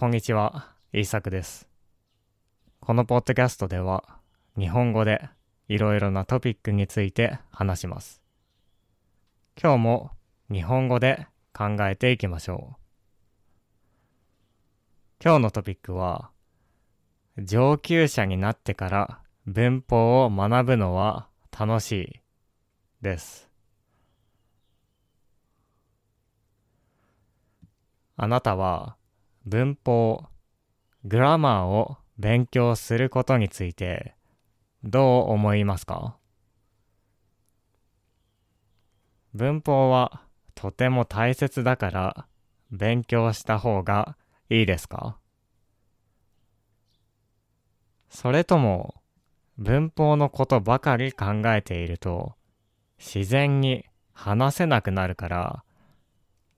こんにちは、イーサクです。このポッドキャストでは、日本語でいろいろなトピックについて話します。今日も日本語で考えていきましょう。今日のトピックは、上級者になってから文法を学ぶのは楽しいです。あなたは文法、グラマーを勉強することについてどう思いますか？文法はとても大切だから勉強した方がいいですか？それとも文法のことばかり考えていると自然に話せなくなるから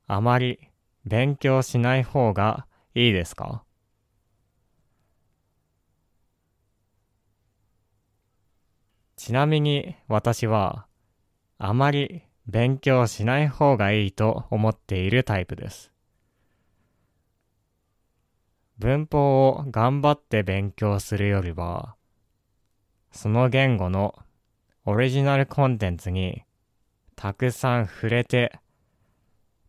あまり勉強しない方がいいですか？ちなみに私はあまり勉強しない方がいいと思っているタイプです。文法を頑張って勉強するよりは、その言語のオリジナルコンテンツにたくさん触れて、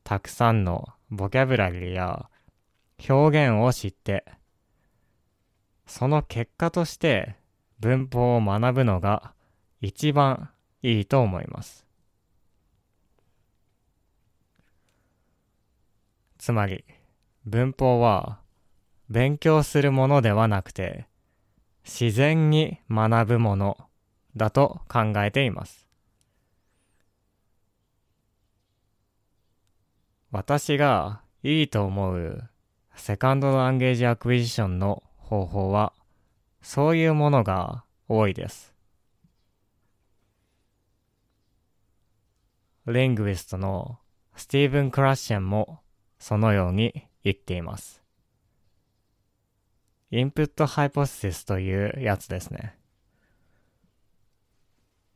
たくさんのボキャブラリーや表現を知って、その結果として文法を学ぶのが一番いいと思います。つまり、文法は勉強するものではなくて、自然に学ぶものだと考えています。私がいいと思う second language acquisition の方法はそういうものが多いです。 linguist のスティーブン・クラッシェンもそのように言っています。インプットハイポシスというやつですね。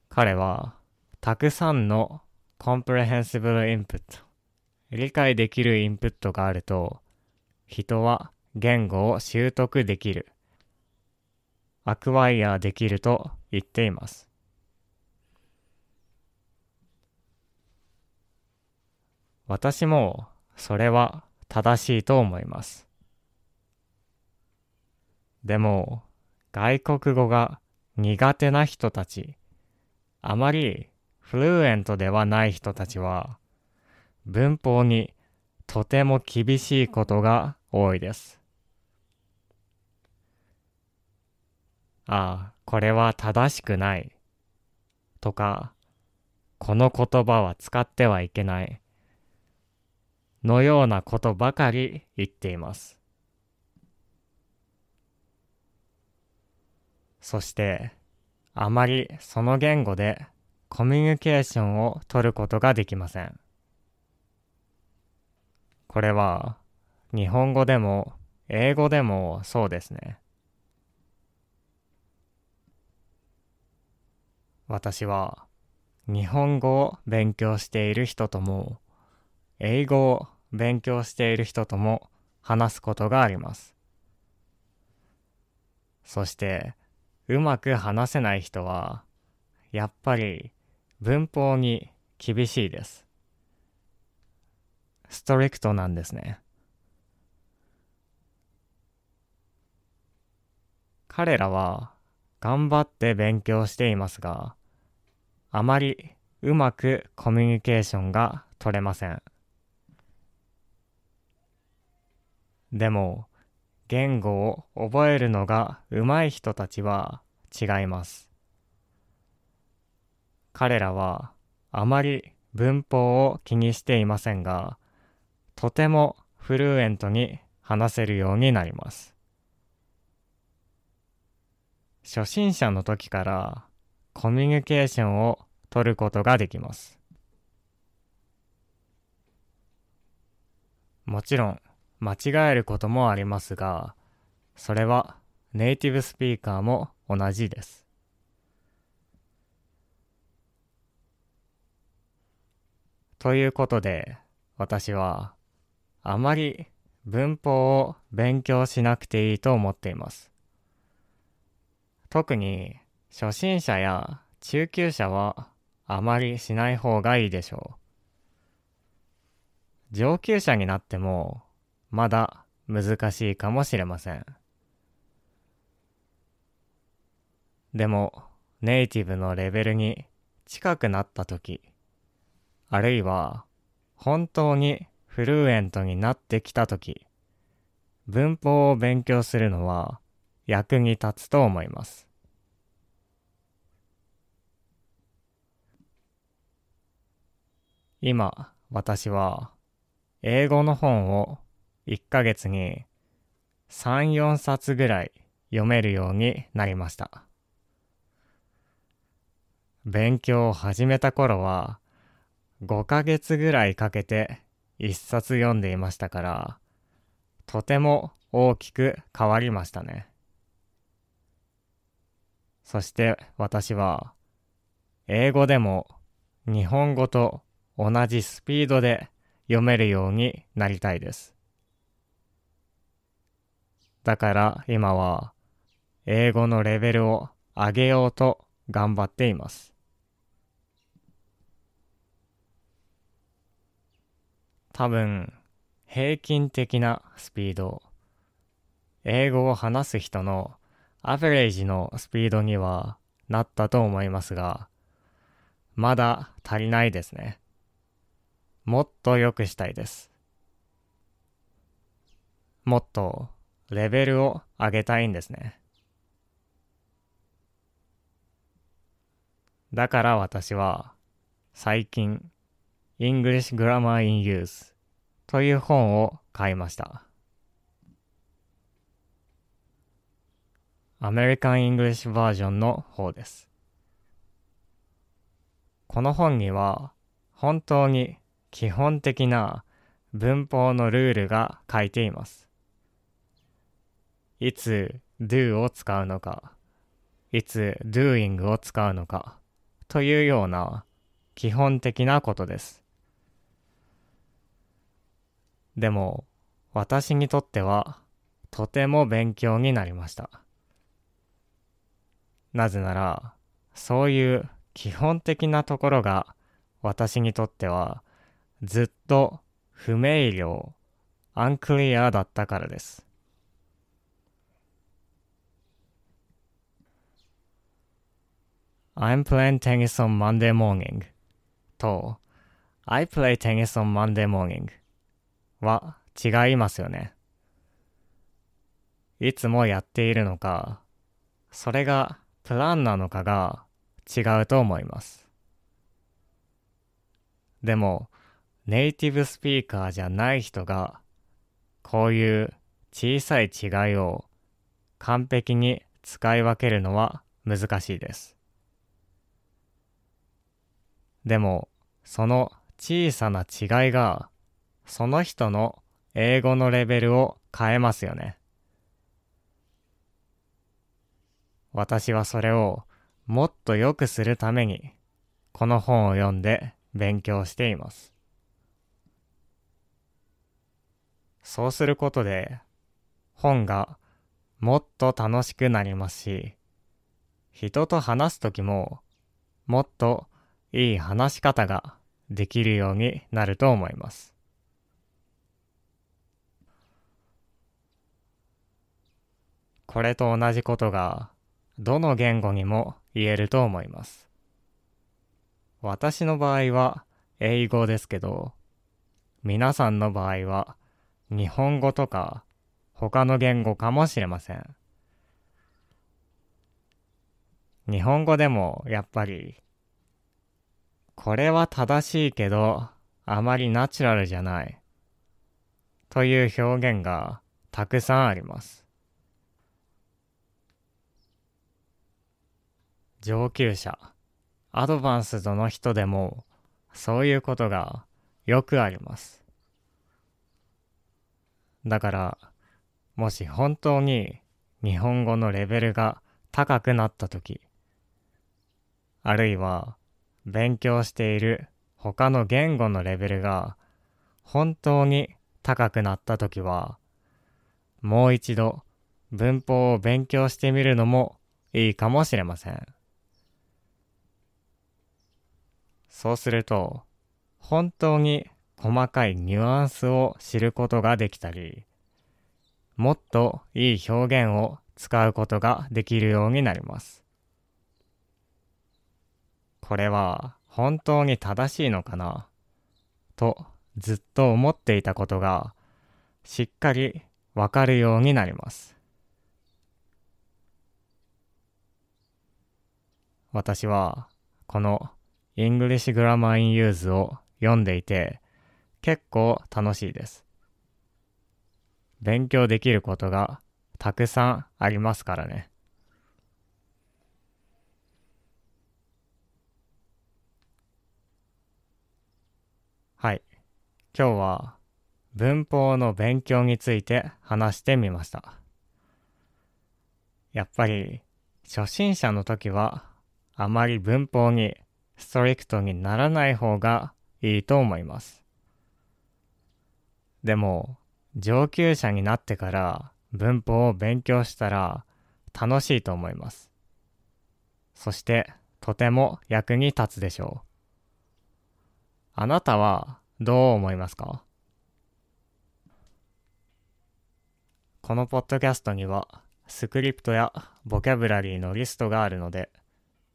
彼はたくさんのコンプレヘンシブルインプット、理解できるインプットがあると、人は言語を習得できる、アクワイアできると言っています。私もそれは正しいと思います。でも、外国語が苦手な人たち、あまりフルエントではない人たちは、文法にとても厳しいことが多いです。ああ、これは正しくない。とか、この言葉は使ってはいけない。のようなことばかり言っています。そして、あまりその言語でコミュニケーションを取ることができません。これは日本語でも英語でもそうですね。私は日本語を勉強している人とも英語を勉強している人とも話すことがあります。そしてうまく話せない人はやっぱり文法に厳しいです。ストリクトなんですね。彼らは頑張って勉強していますが、あまりうまくコミュニケーションが取れません。でも、言語を覚えるのが上手い人たちは違います。彼らはあまり文法を気にしていませんが、とてもフルエントに話せるようになります。初心者の時からコミュニケーションを取ることができます。もちろん間違えることもありますが、それはネイティブスピーカーも同じです。ということで、私はあまり文法を勉強しなくていいと思っています。特に初心者や中級者はあまりしない方がいいでしょう。上級者になってもまだ難しいかもしれません。でもネイティブのレベルに近くなった時、あるいは本当にフルエントになってきた時、文法を勉強するのは役に立つと思います。今、私は英語の本を1ヶ月に3、4冊ぐらい読めるようになりました。勉強を始めた頃は5ヶ月ぐらいかけて1冊読んでいましたから、とても大きく変わりましたね。そして私は英語でも日本語と同じスピードで読めるようになりたいです。だから今は英語のレベルを上げようと頑張っています。多分平均的なスピード英語を話す人のアベレージのスピードにはなったと思いますがまだ足りないですね。もっと良くしたいです。もっとレベルを上げたいんですね。だから私は最近 English Grammar in Use という本を買いました。アメリカン・イングリッシュバージョンの方です。この本には本当に基本的な文法のルールが書いています。いつ do を使うのか、いつ doing を使うのかというような基本的なことです。でも私にとってはとても勉強になりました。なぜならそういう基本的なところが私にとってはずっと不明瞭、アンクリアだったからです。I'm playing tennis on Monday morning と I play tennis on Monday morning は違いますよね。いつもやっているのか、それがプランなのかが違うと思います。でも、ネイティブスピーカーじゃない人が、こういう小さい違いを完璧に使い分けるのは難しいです。でも、その小さな違いがその人の英語のレベルを変えますよね。私はそれをもっと良くするためにこの本を読んで勉強しています。そうすることで本がもっと楽しくなりますし、人と話すときももっといい話し方ができるようになると思います。これと同じことがどの言語にも言えると思います。私の場合は英語ですけど、皆さんの場合は日本語とか他の言語かもしれません。日本語でもやっぱりこれは正しいけどあまりナチュラルじゃないという表現がたくさんあります。上級者、アドバンスドの人でもそういうことがよくあります。だから、もし本当に日本語のレベルが高くなったとき、あるいは勉強している他の言語のレベルが本当に高くなった時は、もう一度文法を勉強してみるのもいいかもしれません。そうすると、本当に細かいニュアンスを知ることができたり、もっといい表現を使うことができるようになります。これは本当に正しいのかな？とずっと思っていたことがしっかりわかるようになります。私はこの English Grammar in Use を読んでいて結構楽しいです。勉強できることがたくさんありますからね。はい。今日は文法の勉強について話してみました。やっぱり初心者の時はあまり文法にストリクトにならない方がいいと思います。でも上級者になってから文法を勉強したら楽しいと思います。そしてとても役に立つでしょう。あなたはどう思いますか？このポッドキャストにはスクリプトやボキャブラリーのリストがあるので、